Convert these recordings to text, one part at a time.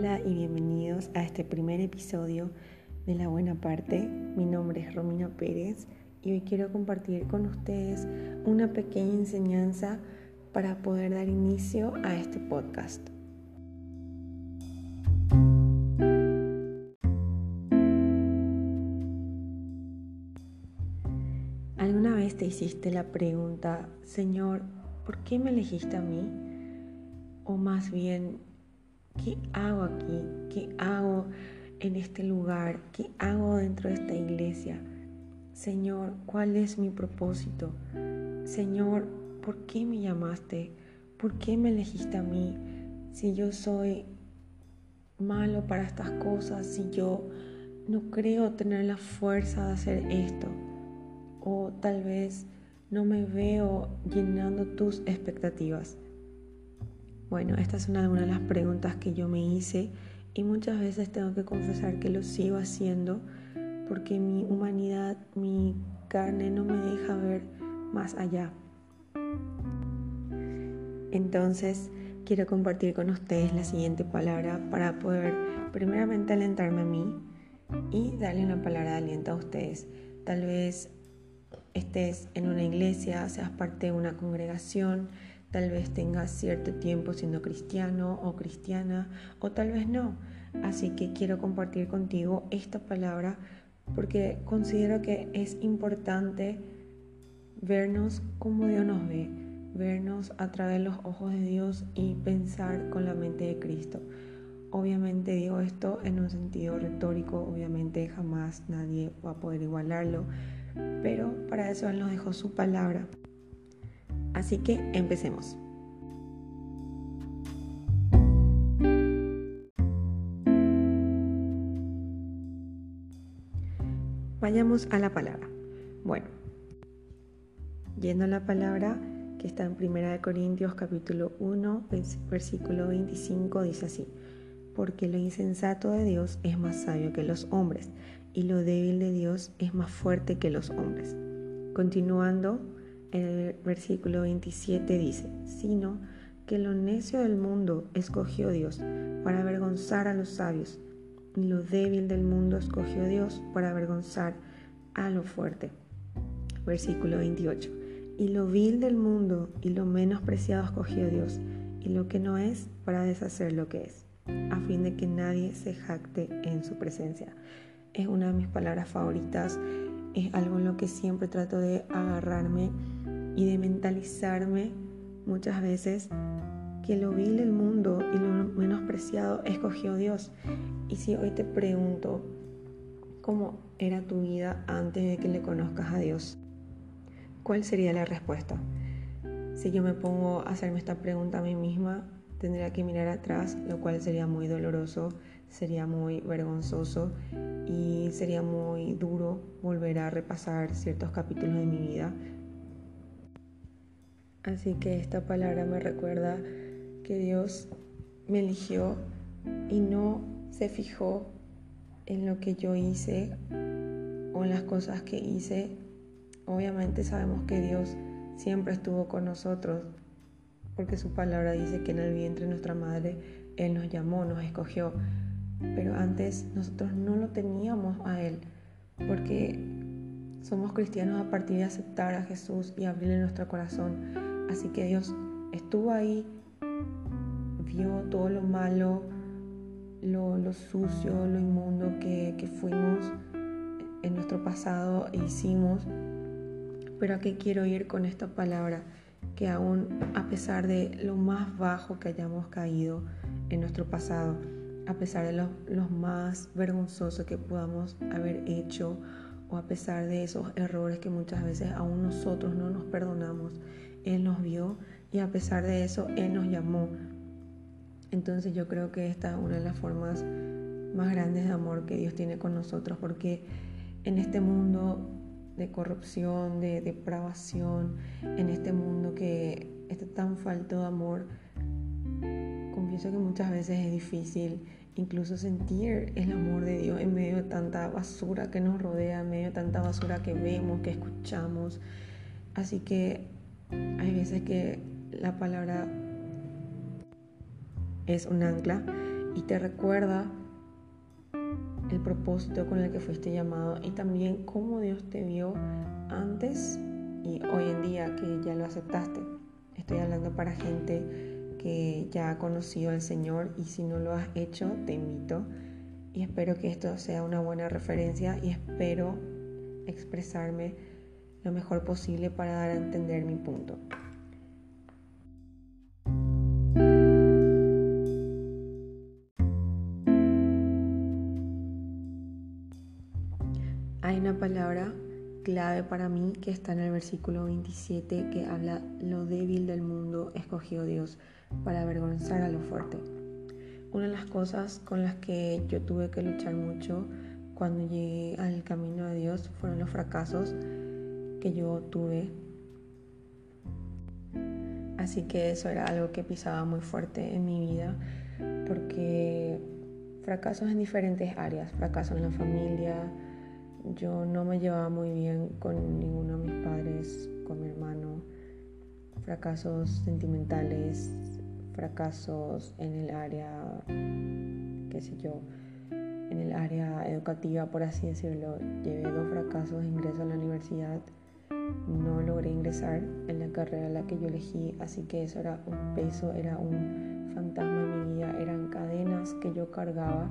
Hola y bienvenidos a este primer episodio de La Buena Parte. Mi nombre es Romina Pérez y hoy quiero compartir con ustedes una pequeña enseñanza para poder dar inicio a este podcast. ¿Alguna vez te hiciste la pregunta, Señor, ¿por qué me elegiste a mí? O más bien, ¿qué hago aquí? ¿Qué hago en este lugar? ¿Qué hago dentro de esta iglesia? Señor, ¿cuál es mi propósito? Señor, ¿por qué me llamaste? ¿Por qué me elegiste a mí? Si yo soy malo para estas cosas, si yo no creo tener la fuerza de hacer esto, o tal vez no me veo llenando tus expectativas. Bueno, esta es una de las preguntas que yo me hice y muchas veces tengo que confesar que lo sigo haciendo porque mi humanidad, mi carne no me deja ver más allá. Entonces, quiero compartir con ustedes la siguiente palabra para poder primeramente alentarme a mí y darle una palabra de aliento a ustedes. Tal vez estés en una iglesia, seas parte de una congregación, tal vez tengas cierto tiempo siendo cristiano o cristiana o tal vez no. Así que quiero compartir contigo esta palabra porque considero que es importante vernos como Dios nos ve vernos a través de los ojos de Dios y pensar con la mente de Cristo. Obviamente digo esto en un sentido retórico, obviamente jamás nadie va a poder igualarlo, pero para eso Él nos dejó su palabra. Así que empecemos. Vayamos a la palabra. Bueno, yendo a la palabra, que está en 1 Corintios capítulo 1, versículo 25, dice así, porque lo insensato de Dios es más sabio que los hombres, y lo débil de Dios es más fuerte que los hombres. Continuando, el versículo 27 dice, sino que lo necio del mundo escogió Dios para avergonzar a los sabios, y lo débil del mundo escogió Dios para avergonzar a lo fuerte. Versículo 28 y lo vil del mundo y lo menos preciado escogió Dios, y lo que no es para deshacer lo que es, a fin de que nadie se jacte en su presencia. Es una de mis palabras favoritas, es algo en lo que siempre trato de agarrarme y de mentalizarme muchas veces que lo vil del mundo y lo menos preciado escogió Dios. Y si hoy te pregunto, ¿cómo era tu vida antes de que le conozcas a Dios? ¿cuál sería la respuesta? Si yo me pongo a hacerme esta pregunta a mí misma, tendría que mirar atrás, lo cual sería muy doloroso, sería muy vergonzoso y sería muy duro volver a repasar ciertos capítulos de mi vida. Así que esta palabra me recuerda que Dios me eligió y no se fijó en lo que yo hice o en las cosas que hice Obviamente sabemos que Dios siempre estuvo con nosotros, porque su palabra dice que en el vientre de nuestra madre Él nos llamó, nos escogió. Pero antes nosotros no lo teníamos a Él, porque somos cristianos a partir de aceptar a Jesús y abrirle nuestro corazón. Así que Dios estuvo ahí, vio todo lo malo, lo, sucio, lo inmundo que, fuimos en nuestro pasado e hicimos. Pero a qué quiero ir con esta palabra, que aún a pesar de lo más bajo que hayamos caído en nuestro pasado, a pesar de los más vergonzosos que podamos haber hecho, o a pesar de esos errores que muchas veces aún nosotros no nos perdonamos, Él nos vio y a pesar de eso Él nos llamó. Entonces yo creo que esta es una de las formas más grandes de amor que Dios tiene con nosotros, porque en este mundo de corrupción, de depravación, en este mundo que está tan falto de amor, confieso que muchas veces es difícil incluso sentir el amor de Dios en medio de tanta basura que nos rodea, en medio de tanta basura que vemos, que escuchamos. Así que hay veces que la palabra es un ancla y te recuerda el propósito con el que fuiste llamado y también cómo Dios te vio antes y hoy en día que ya lo aceptaste. Estoy hablando para gente que ya ha conocido al Señor y si no lo has hecho, te invito y espero que esto sea una buena referencia y espero expresarme lo mejor posible para dar a entender mi punto. Hay una palabra clave para mí que está en el versículo 27 que habla lo débil del mundo escogió Dios para avergonzar a lo fuerte. Una de las cosas con las que yo tuve que luchar mucho cuando llegué al camino de Dios fueron los fracasos que yo tuve. Así que eso era algo que pisaba muy fuerte en mi vida porque fracasos en diferentes áreas, fracaso en la familia, yo no me llevaba muy bien con ninguno de mis padres, con mi hermano, fracasos sentimentales, fracasos en el área, qué sé yo, en el área educativa, por así decirlo. Llevé dos fracasos de ingreso a la universidad. No logré ingresar en la carrera a la que yo elegí, así que eso era un peso, era un fantasma en mi vida, eran cadenas que yo cargaba.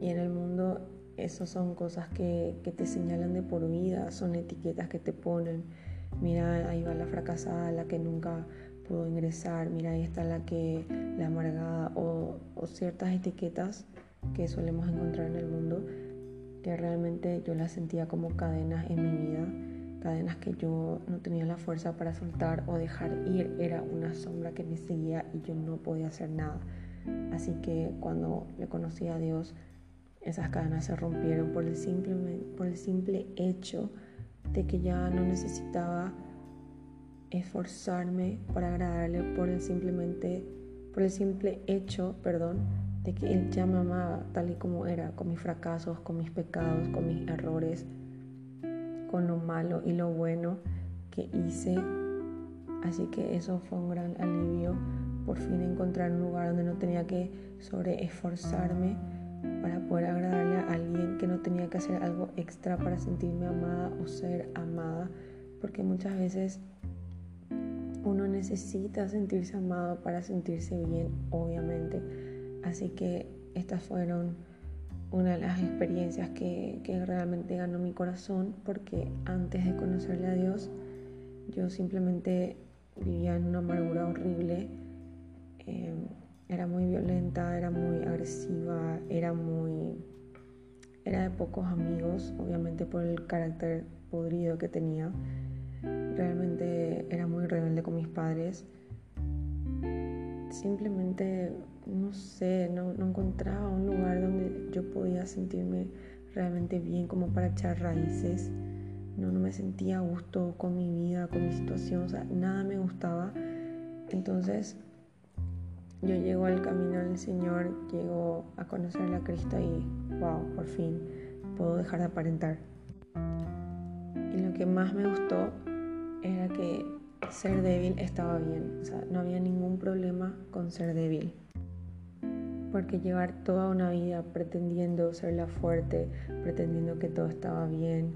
Y en el mundo, eso son cosas que, te señalan de por vida, son etiquetas que te ponen. Mira, ahí va la fracasada, la que nunca pudo ingresar, mira, ahí está la que, la amargada, o ciertas etiquetas que solemos encontrar en el mundo, que realmente yo las sentía como cadenas en mi vida, cadenas que yo no tenía la fuerza para soltar o dejar ir, era una sombra que me seguía y yo no podía hacer nada. Así que cuando le conocí a Dios, esas cadenas se rompieron por el simple, por el simple hecho de que ya no necesitaba esforzarme para agradarle por el simplemente por el simple hecho, perdón, de que Él ya me amaba tal y como era, con mis fracasos, con mis pecados, con mis errores, con lo malo y lo bueno que hice. Así que eso fue un gran alivio, por fin encontrar un lugar donde no tenía que sobre esforzarme para poder agradarle a alguien, que no tenía que hacer algo extra para sentirme amada o ser amada, porque muchas veces uno necesita sentirse amado para sentirse bien, obviamente Así que estas fueron una de las experiencias que, realmente ganó mi corazón porque antes de conocerle a Dios yo simplemente vivía en una amargura horrible. Eh, era muy violenta, era muy agresiva, era muy... Era de pocos amigos, obviamente por el carácter podrido que tenía. Realmente era muy rebelde con mis padres. Simplemente no sé, no, encontraba un lugar donde yo podía sentirme realmente bien como para echar raíces. No, no me sentía a gusto con mi vida, con mi situación, o sea, nada me gustaba. Entonces yo llego al camino del Señor, llego a conocer a Cristo y wow, por fin puedo dejar de aparentar. Y lo que más me gustó era que ser débil estaba bien, o sea, no había ningún problema con ser débil porque llevar toda una vida pretendiendo ser la fuerte, pretendiendo que todo estaba bien,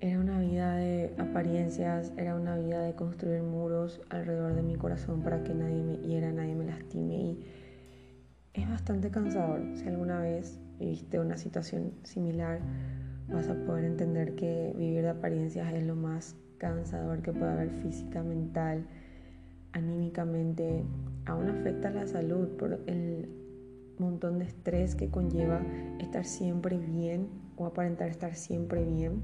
era una vida de apariencias, era una vida de construir muros alrededor de mi corazón para que nadie me hiera, nadie me lastime y es bastante cansador. Si alguna vez viviste una situación similar, vas a poder entender que vivir de apariencias es lo más cansador que puede haber física, mental, anímicamente. Aún afecta la salud por el montón de estrés que conlleva estar siempre bien o aparentar estar siempre bien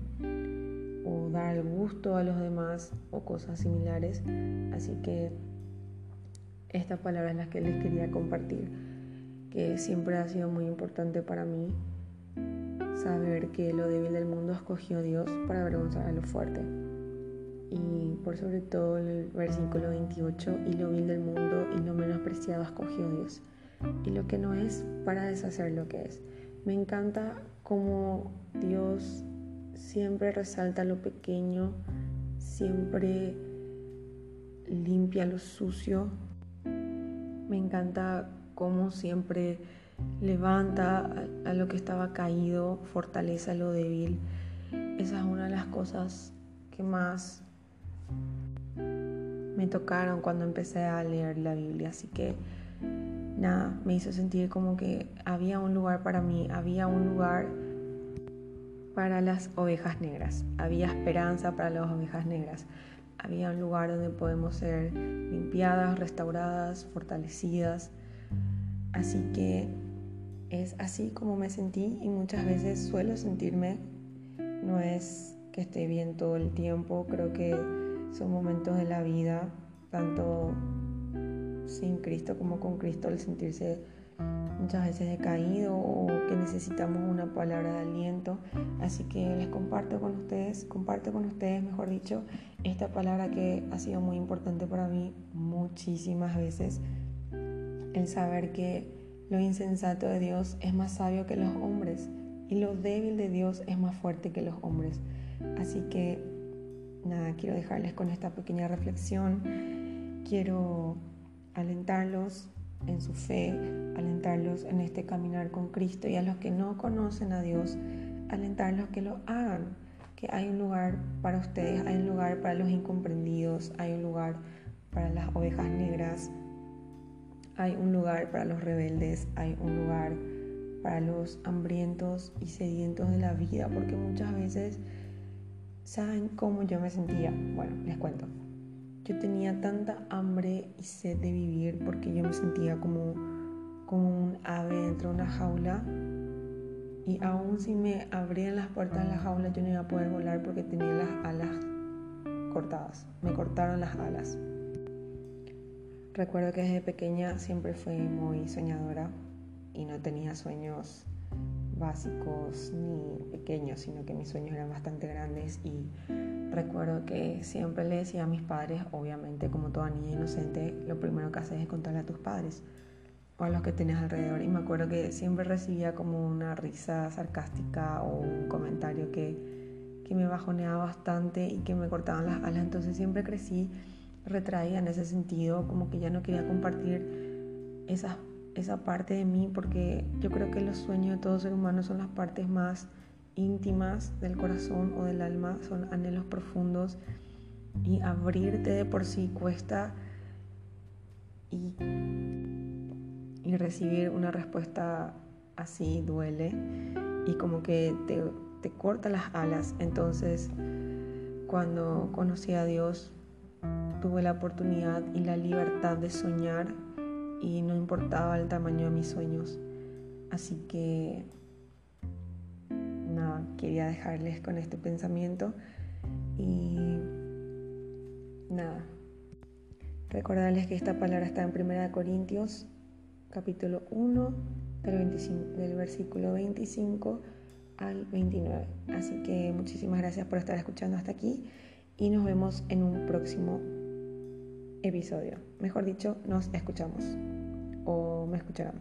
o dar el gusto a los demás o cosas similares. Así que esta palabra es la que les quería compartir, que siempre ha sido muy importante para mí saber que lo débil del mundo escogió Dios para avergonzar a lo fuerte. Y por sobre todo el versículo 28, y lo vil del mundo y lo menospreciado escogió Dios y lo que no es para deshacer lo que es. Me encanta cómo Dios siempre resalta lo pequeño, siempre limpia lo sucio. Me encanta cómo siempre levanta a, lo que estaba caído, fortalece a lo débil. Esa es una de las cosas que más me tocaron cuando empecé a leer la Biblia. Así que nada, me hizo sentir como que había un lugar para mí, había un lugar para las ovejas negras, había esperanza para las ovejas negras, había un lugar donde podemos ser limpiadas, restauradas, fortalecidas. Así que es así como me sentí y muchas veces suelo sentirme. No es que esté bien todo el tiempo, creo que son momentos de la vida, tanto sin Cristo como con Cristo, el sentirse muchas veces decaído o que necesitamos una palabra de aliento. Así que les comparto con ustedes, comparto con ustedes, mejor dicho, esta palabra que ha sido muy importante para mí muchísimas veces. El saber que lo insensato de Dios es más sabio que los hombres y lo débil de Dios es más fuerte que los hombres. Así que nada, quiero dejarles con esta pequeña reflexión. Quiero alentarlos en su fe, alentarlos en este caminar con Cristo y a los que no conocen a Dios, alentarlos que lo hagan, que hay un lugar para ustedes, hay un lugar para los incomprendidos, hay un lugar para las ovejas negras, hay un lugar para los rebeldes, hay un lugar para los hambrientos y sedientos de la vida, porque muchas veces, ¿saben cómo yo me sentía? Bueno, les cuento. Yo tenía tanta hambre y sed de vivir porque yo me sentía como, como un ave dentro de una jaula y aún si me abrían las puertas de la jaula yo no iba a poder volar porque tenía las alas cortadas. Me cortaron las alas. Recuerdo que desde pequeña siempre fui muy soñadora y no tenía sueños básicos ni pequeños, sino que mis sueños eran bastante grandes y recuerdo que siempre le decía a mis padres, obviamente como toda niña inocente, lo primero que haces es contarle a tus padres o a los que tienes alrededor. Y me acuerdo que siempre recibía como una risa sarcástica o un comentario que, que me bajoneaba bastante y que me cortaban las alas, entonces siempre crecí retraída en ese sentido, como que ya no quería compartir esas esa parte de mí porque yo creo que los sueños de todo ser humano son las partes más íntimas del corazón o del alma, son anhelos profundos y abrirte de por sí cuesta y, y recibir una respuesta así duele y como que te, te corta las alas. Entonces, cuando conocí a Dios, tuve la oportunidad y la libertad de soñar y no importaba el tamaño de mis sueños. Así que nada, quería dejarles con este pensamiento y nada. Recordarles que esta palabra está en 1 Corintios capítulo 1 del, del versículo 25 al 29. Así que muchísimas gracias por estar escuchando hasta aquí y nos vemos en un próximo episodio. Mejor dicho, nos escuchamos. O me escucharán.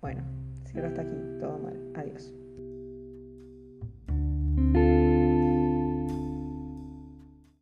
Bueno, cierro hasta aquí. Todo mal. Adiós.